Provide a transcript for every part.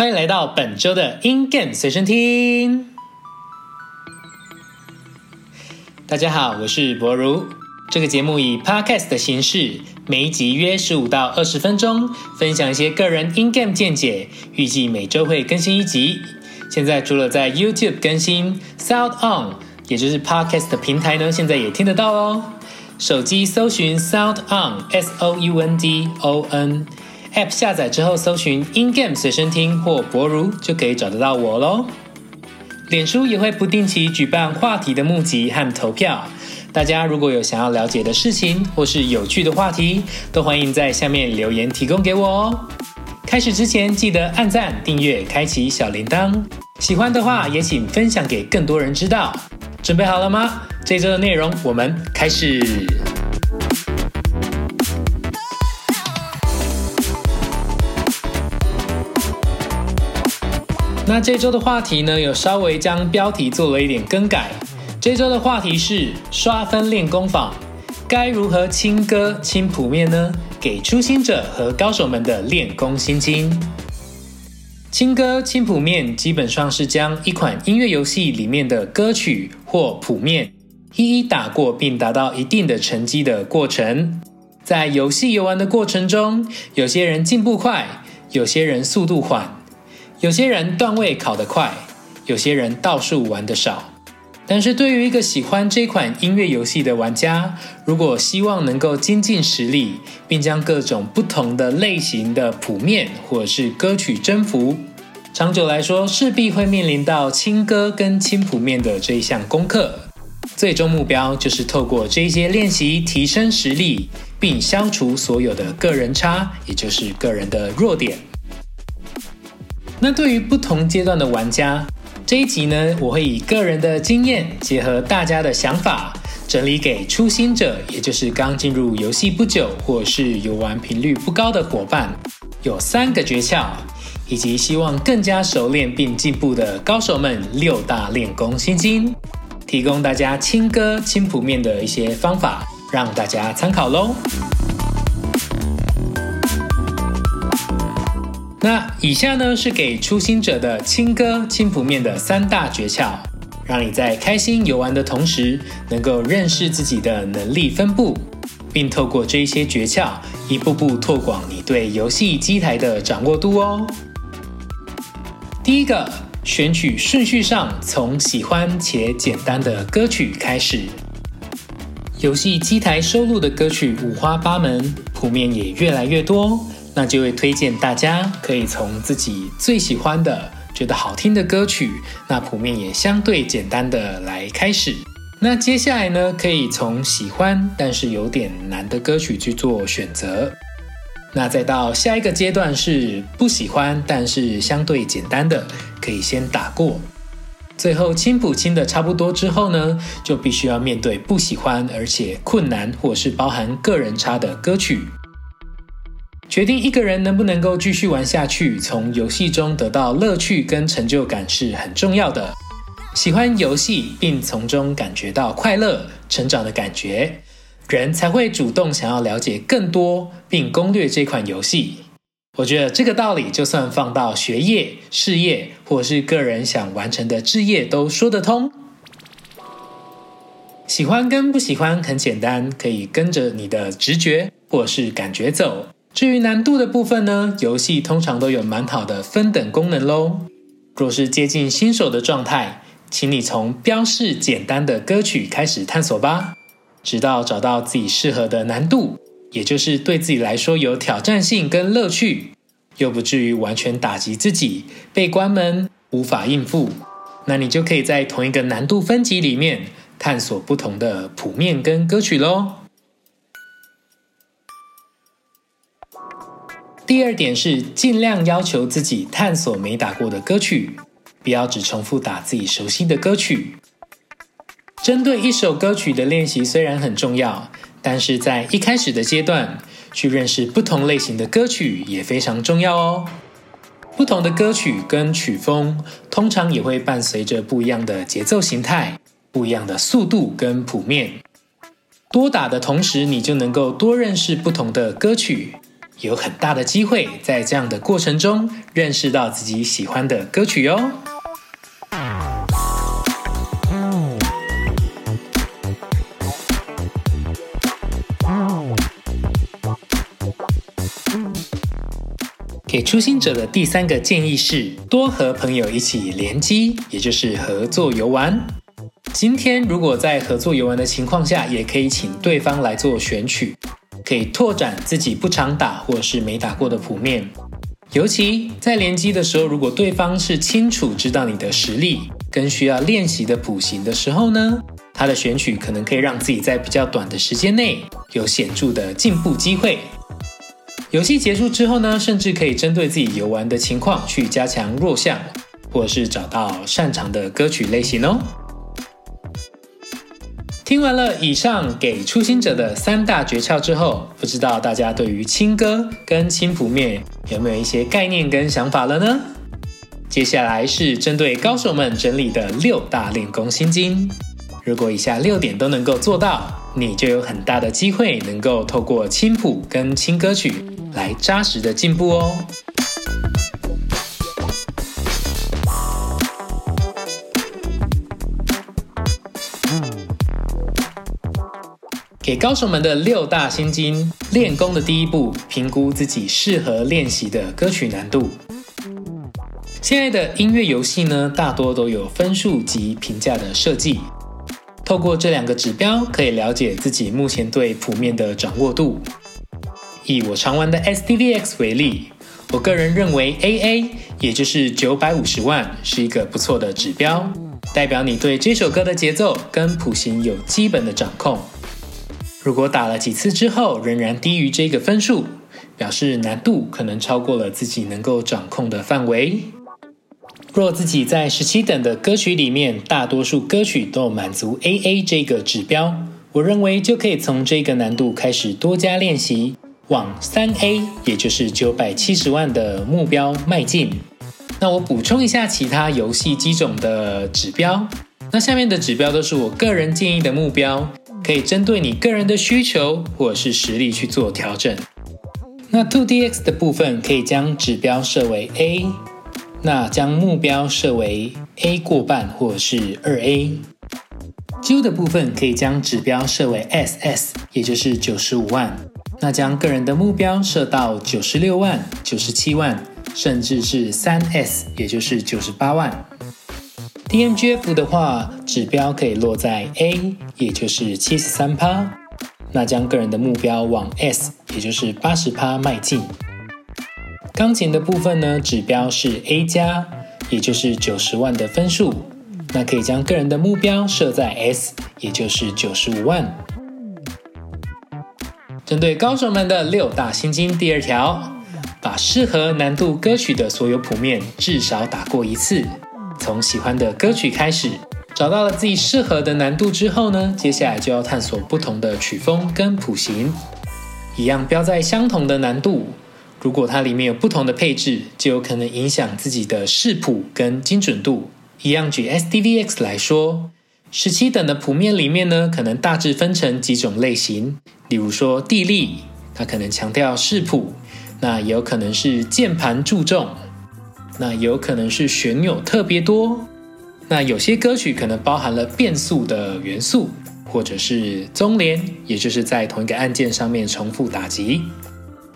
欢迎来到本周的 In Game 随身听。大家好，我是博如。这个节目以 Podcast 的形式，每一集约十五到二十分钟，分享一些个人 In Game 见解。预计每周会更新一集。现在除了在 YouTube 更新，Sound On 也就是 Podcast 的平台呢，现在也听得到哦。手机搜寻 Sound On S O U N D O N App 下载之后，搜寻 In Game 随身听或博如，就可以找得到我喽。脸书也会不定期举办话题的募集和投票，大家如果有想要了解的事情或是有趣的话题，都欢迎在下面留言提供给我哦。开始之前记得按赞、订阅、开启小铃铛，喜欢的话也请分享给更多人知道。准备好了吗？这周的内容我们开始。那这周的话题呢，有稍微将标题做了一点更改。这周的话题是刷分练功坊，该如何轻歌轻谱面呢？给初心者和高手们的练功心经。轻歌轻谱面基本上是将一款音乐游戏里面的歌曲或谱面一一打过，并达到一定的成绩的过程。在游戏游玩的过程中，有些人进步快，有些人速度缓。有些人段位考得快，有些人倒数玩得少。但是对于一个喜欢这款音乐游戏的玩家，如果希望能够精进实力，并将各种不同的类型的谱面或者是歌曲征服，长久来说势必会面临到轻歌跟轻谱面的这一项功课。最终目标就是透过这些练习提升实力，并消除所有的个人差，也就是个人的弱点。那对于不同阶段的玩家，这一集呢，我会以个人的经验，结合大家的想法，整理给初心者，也就是刚进入游戏不久，或是游玩频率不高的伙伴，有三个诀窍，以及希望更加熟练并进步的高手们六大练功心经，提供大家轻歌轻谱面的一些方法，让大家参考喽。那以下呢是给初心者的轻歌轻谱面的三大诀窍，让你在开心游玩的同时，能够认识自己的能力分布，并透过这些诀窍，一步步拓广你对游戏机台的掌握度哦。第一个，选取顺序上从喜欢且简单的歌曲开始。游戏机台收录的歌曲五花八门，谱面也越来越多。那就会推荐大家可以从自己最喜欢的、觉得好听的歌曲，那谱面也相对简单的来开始。那接下来呢，可以从喜欢但是有点难的歌曲去做选择。那再到下一个阶段是不喜欢但是相对简单的，可以先打过。最后清谱清的差不多之后呢，就必须要面对不喜欢而且困难或是包含个人差的歌曲。决定一个人能不能够继续玩下去，从游戏中得到乐趣跟成就感是很重要的。喜欢游戏并从中感觉到快乐、成长的感觉，人才会主动想要了解更多并攻略这款游戏。我觉得这个道理就算放到学业、事业或是个人想完成的志业都说得通。喜欢跟不喜欢很简单，可以跟着你的直觉或是感觉走。至于难度的部分呢，游戏通常都有蛮好的分等功能喽。若是接近新手的状态，请你从标示简单的歌曲开始探索吧，直到找到自己适合的难度，也就是对自己来说有挑战性跟乐趣，又不至于完全打击自己被关门无法应付，那你就可以在同一个难度分级里面探索不同的谱面跟歌曲喽。第二点是尽量要求自己探索没打过的歌曲，不要只重复打自己熟悉的歌曲。针对一首歌曲的练习虽然很重要，但是在一开始的阶段去认识不同类型的歌曲也非常重要哦。不同的歌曲跟曲风通常也会伴随着不一样的节奏形态、不一样的速度跟谱面。多打的同时，你就能够多认识不同的歌曲。有很大的机会在这样的过程中认识到自己喜欢的歌曲哟。给初心者的第三个建议是，多和朋友一起联机，也就是合作游玩。今天如果在合作游玩的情况下，也可以请对方来做选曲，可以拓展自己不常打或是没打过的谱面。尤其在联机的时候，如果对方是清楚知道你的实力跟需要练习的谱型的时候呢，他的选曲可能可以让自己在比较短的时间内有显著的进步机会。游戏结束之后呢，甚至可以针对自己游玩的情况去加强弱项，或是找到擅长的歌曲类型哦。听完了以上给初心者的三大诀窍之后，不知道大家对于轻歌跟轻谱面有没有一些概念跟想法了呢？接下来是针对高手们整理的六大练功心经，如果以下六点都能够做到，你就有很大的机会能够透过轻谱跟轻歌曲。来扎实的进步哦！给高手们的六大心经，练功的第一步，评估自己适合练习的歌曲难度。现在的音乐游戏呢，大多都有分数及评价的设计。透过这两个指标，可以了解自己目前对谱面的掌握度。以我常玩的 SDVX 为例，我个人认为 AA 也就是九百五十万是一个不错的指标，代表你对这首歌的节奏跟谱型有基本的掌控。如果打了几次之后仍然低于这个分数，表示难度可能超过了自己能够掌控的范围。若自己在十七等的歌曲里面，大多数歌曲都满足 AA 这个指标，我认为就可以从这个难度开始多加练习。往三 A，也就是九百七十万的目标迈进。那我补充一下其他游戏机种的指标。那下面的指标都是我个人建议的目标，可以针对你个人的需求或者是实力去做调整。那 Two DX 的部分可以将指标设为 A，那将目标设为 A 过半或者是二 A。Q 的部分可以将指标设为 SS，也就是九十五万。那将个人的目标设到九十六万、九十七万，甚至是三 S，也就是九十八万。DMGF 的话，指标可以落在 A，也就是七十三趴。那将个人的目标往 S，也就是八十趴迈进。钢琴的部分呢，指标是 A 加，也就是九十万的分数。那可以将个人的目标设在 S，也就是九十五万。针对高手们的六大心经，第二条，把适合难度歌曲的所有谱面至少打过一次。从喜欢的歌曲开始，找到了自己适合的难度之后呢，接下来就要探索不同的曲风跟谱型。一样标在相同的难度，如果它里面有不同的配置，就有可能影响自己的视谱跟精准度。一样举 SDVX 来说。十七等的谱面里面呢，可能大致分成几种类型，例如说地利，它可能强调视谱，那也有可能是键盘注重，那有可能是旋钮特别多，那有些歌曲可能包含了变速的元素，或者是中连，也就是在同一个按键上面重复打击，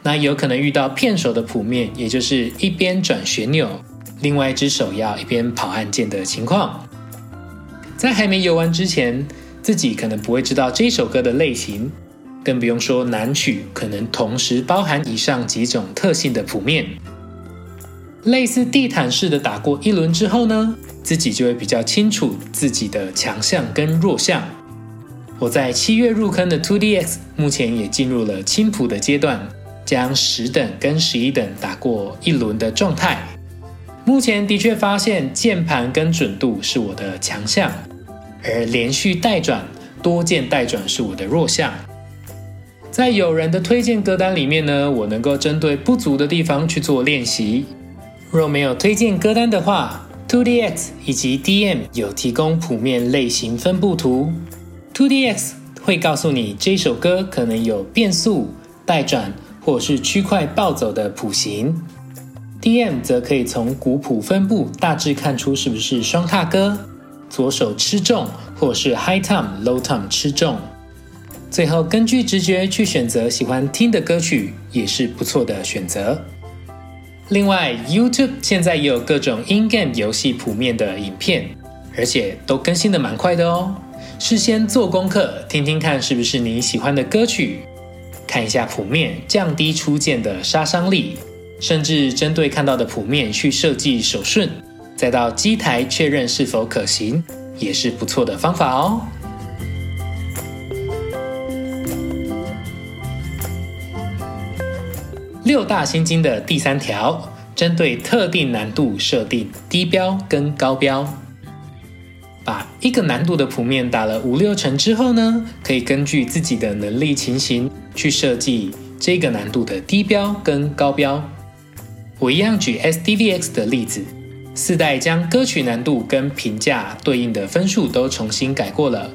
那有可能遇到片手的谱面，也就是一边转旋钮，另外一只手要一边跑按键的情况。在还没游玩之前，自己可能不会知道这首歌的类型，更不用说难曲可能同时包含以上几种特性的谱面。类似地毯式的打过一轮之后呢，自己就会比较清楚自己的强项跟弱项。我在七月入坑的 Two DX，目前也进入了轻谱的阶段，将十等跟十一等打过一轮的状态。目前的确发现键盘跟准度是我的强项。而连续带转、多键带转是我的弱项。在有人的推荐歌单里面呢，我能够针对不足的地方去做练习。若没有推荐歌单的话，Two DX 以及 DM 有提供谱面类型分布图。Two DX 会告诉你这首歌可能有变速、带转或是区块暴走的谱型。DM 则可以从鼓谱分布大致看出是不是双踏歌，左手吃重，或是 high tom low tom 吃重。最后根据直觉去选择喜欢听的歌曲，也是不错的选择。另外，YouTube 现在也有各种 in-game 游戏谱面的影片，而且都更新的蛮快的哦。事先做功课，听听看是不是你喜欢的歌曲，看一下谱面，降低出键的杀伤力。甚至针对看到的谱面去设计手顺，再到机台确认是否可行，也是不错的方法哦。六大心经的第三条，针对特定难度设定低标跟高标。把一个难度的谱面打了五六成之后呢，可以根据自己的能力情形去设计这个难度的低标跟高标。我一样举 SDVX 的例子，四代将歌曲难度跟评价对应的分数都重新改过了。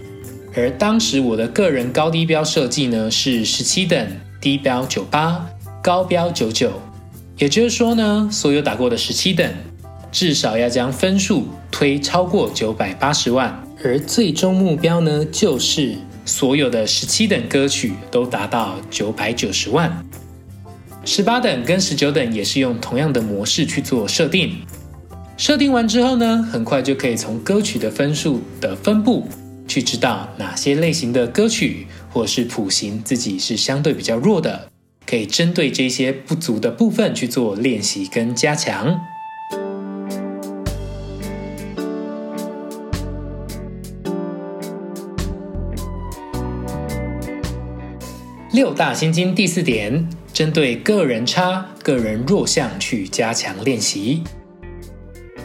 而当时我的个人高低标设计呢是十七等，低标九八，高标九九。也就是说呢，所有打过的十七等，至少要将分数推超过九百八十万。而最终目标呢，就是所有的十七等歌曲都达到九百九十万。十八等跟十九等也是用同样的模式去做设定，设定完之后呢，很快就可以从歌曲的分数的分布去知道哪些类型的歌曲或是谱型自己是相对比较弱的，可以针对这些不足的部分去做练习跟加强。六大心经第四点。针对个人差、个人弱项去加强练习。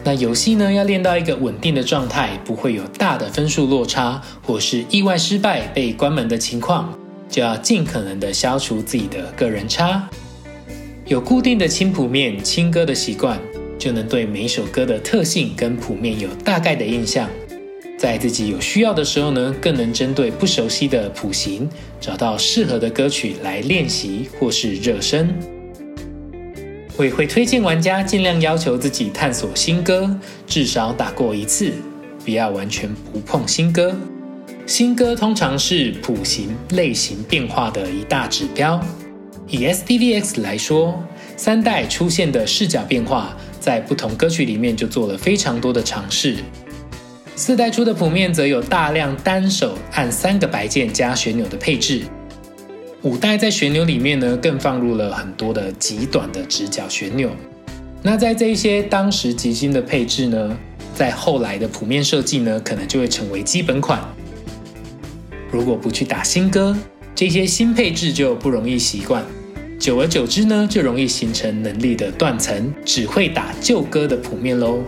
那游戏呢，要练到一个稳定的状态，不会有大的分数落差，或是意外失败被关门的情况，就要尽可能的消除自己的个人差。有固定的清谱面、清歌的习惯，就能对每首歌的特性跟谱面有大概的印象。在自己有需要的时候呢，更能针对不熟悉的谱型，找到适合的歌曲来练习或是热身。我也会推荐玩家尽量要求自己探索新歌，至少打过一次，不要完全不碰新歌。新歌通常是谱型类型变化的一大指标。以 SDVX 来说，三代出现的视角变化，在不同歌曲里面就做了非常多的尝试。四代出的谱面则有大量单手按三个白键加旋钮的配置，五代在旋钮里面呢更放入了很多的极短的直角旋钮。那在这一些当时极新的配置呢，在后来的谱面设计呢，可能就会成为基本款。如果不去打新歌，这些新配置就不容易习惯，久而久之呢，就容易形成能力的断层，只会打旧歌的谱面喽。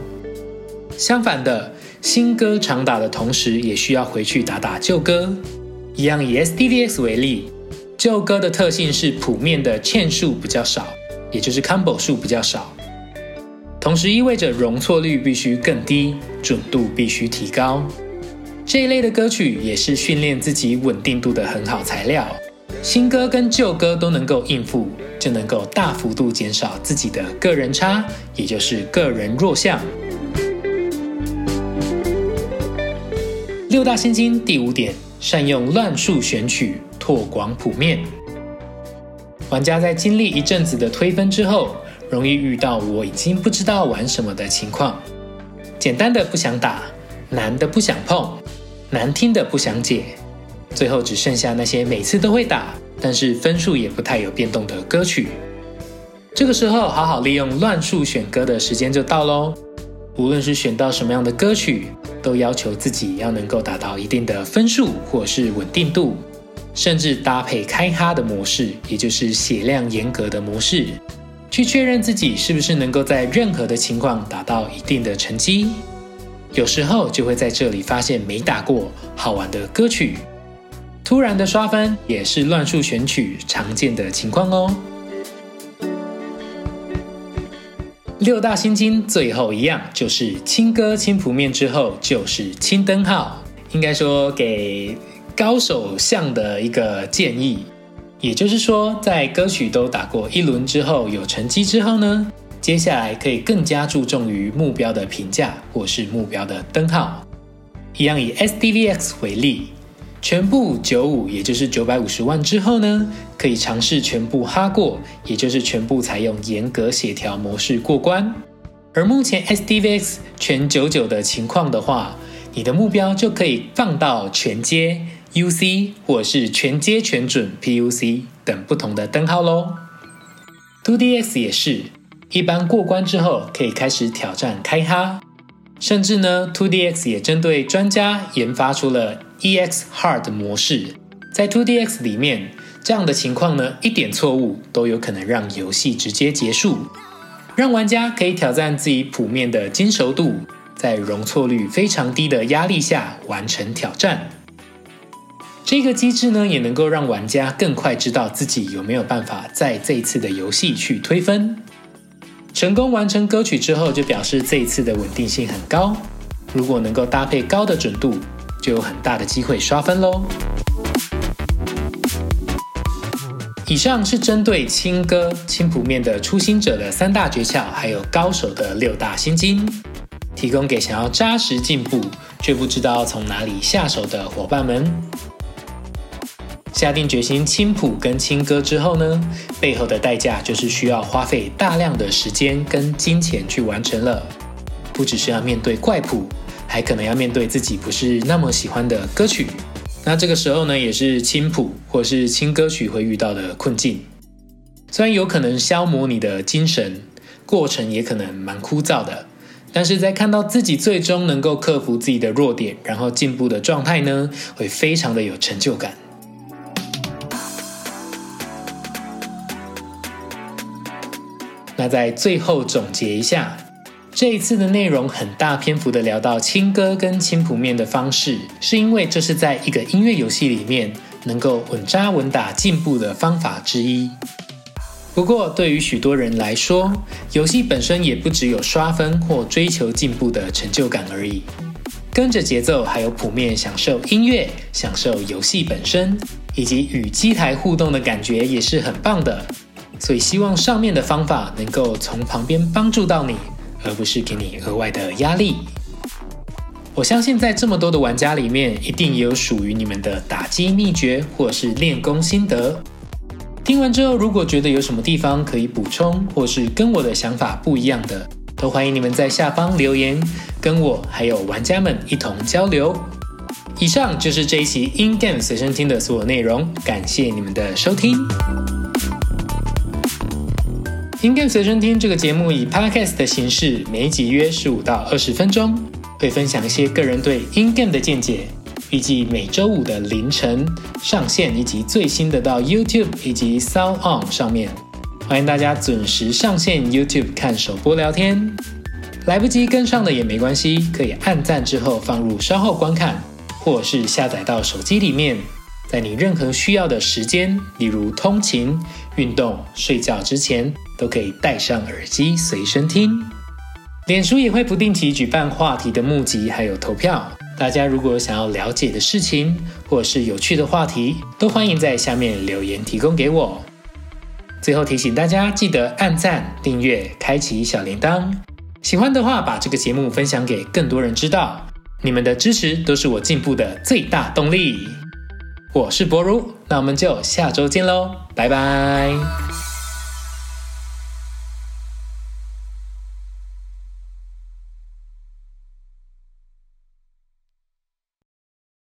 相反的。新歌常打的同时，也需要回去打打旧歌。一样以 SDVX 为例，旧歌的特性是谱面的嵌数比较少，也就是 combo 数比较少，同时意味着容错率必须更低，准度必须提高。这一类的歌曲也是训练自己稳定度的很好材料。新歌跟旧歌都能够应付，就能够大幅度减少自己的个人差，也就是个人弱项。六大心经第五点：善用乱数选曲，拓广谱面。玩家在经历一阵子的推分之后，容易遇到我已经不知道玩什么的情况。简单的不想打，难的不想碰，难听的不想解，最后只剩下那些每次都会打，但是分数也不太有变动的歌曲。这个时候，好好利用乱数选歌的时间就到喽。无论是选到什么样的歌曲。都要求自己要能够达到一定的分数或是稳定度，甚至搭配开哈的模式，也就是血量严格的模式，去确认自己是不是能够在任何的情况达到一定的成绩。有时候就会在这里发现没打过好玩的歌曲，突然的刷分也是乱数选曲常见的情况哦。六大心经最后一样就是清歌清谱面之后就是清灯号，应该说给高手像的一个建议。也就是说，在歌曲都打过一轮之后有成绩之后呢，接下来可以更加注重于目标的评价或是目标的灯号。一样以 SDVX 为例，全部九五，也就是九百五十万之后呢，可以尝试全部哈过，也就是全部采用严格协调模式过关。而目前 SDVX 全九九的情况的话，你的目标就可以放到全接 UC 或是全接全准 PUC 等不同的灯号喽。2DX 也是，一般过关之后可以开始挑战开哈。甚至呢，2DX 也针对专家研发出了 EX Hard 模式，在 2DX 里面，这样的情况呢，一点错误都有可能让游戏直接结束，让玩家可以挑战自己谱面的精熟度，在容错率非常低的压力下完成挑战。这个机制呢，也能够让玩家更快知道自己有没有办法在这一次的游戏去推分。成功完成歌曲之后，就表示这一次的稳定性很高。如果能够搭配高的准度，就有很大的机会刷分喽。以上是针对轻歌轻谱面的初心者的三大诀窍，还有高手的六大心经，提供给想要扎实进步却不知道从哪里下手的伙伴们。下定决心轻谱跟轻歌之后呢，背后的代价就是需要花费大量的时间跟金钱去完成了。不只是要面对怪谱，还可能要面对自己不是那么喜欢的歌曲。那这个时候呢，也是轻谱或是轻歌曲会遇到的困境。虽然有可能消磨你的精神，过程也可能蛮枯燥的，但是在看到自己最终能够克服自己的弱点，然后进步的状态呢，会非常的有成就感。那在最后总结一下，这一次的内容很大篇幅的聊到轻歌跟轻谱面的方式，是因为这是在一个音乐游戏里面能够稳扎稳打进步的方法之一。不过，对于许多人来说，游戏本身也不只有刷分或追求进步的成就感而已，跟着节奏还有谱面享受音乐、享受游戏本身，以及与机台互动的感觉也是很棒的。所以希望上面的方法能够从旁边帮助到你，而不是给你额外的压力。我相信在这么多的玩家里面，一定也有属于你们的打击秘诀或是练功心得。听完之后，如果觉得有什么地方可以补充，或是跟我的想法不一样的，都欢迎你们在下方留言，跟我还有玩家们一同交流。以上就是这一期 In Game 随身听的所有内容，感谢你们的收听。In Game 随身听这个节目以 Podcast 的形式，每集约十五到二十分钟，会分享一些个人对 In Game 的见解。预计每周五的凌晨上线，以及最新的到 YouTube 以及 Sound On 上面，欢迎大家准时上线 YouTube 看首播聊天。来不及跟上的也没关系，可以按赞之后放入稍后观看，或是下载到手机里面。在你任何需要的时间，例如通勤、运动、睡觉之前，都可以戴上耳机随身听。脸书也会不定期举办话题的募集，还有投票。大家如果想要了解的事情，或是有趣的话题，都欢迎在下面留言提供给我。最后提醒大家，记得按赞、订阅、开启小铃铛。喜欢的话，把这个节目分享给更多人知道。你们的支持都是我进步的最大动力。我是博如，那我们就下周见喽，拜拜。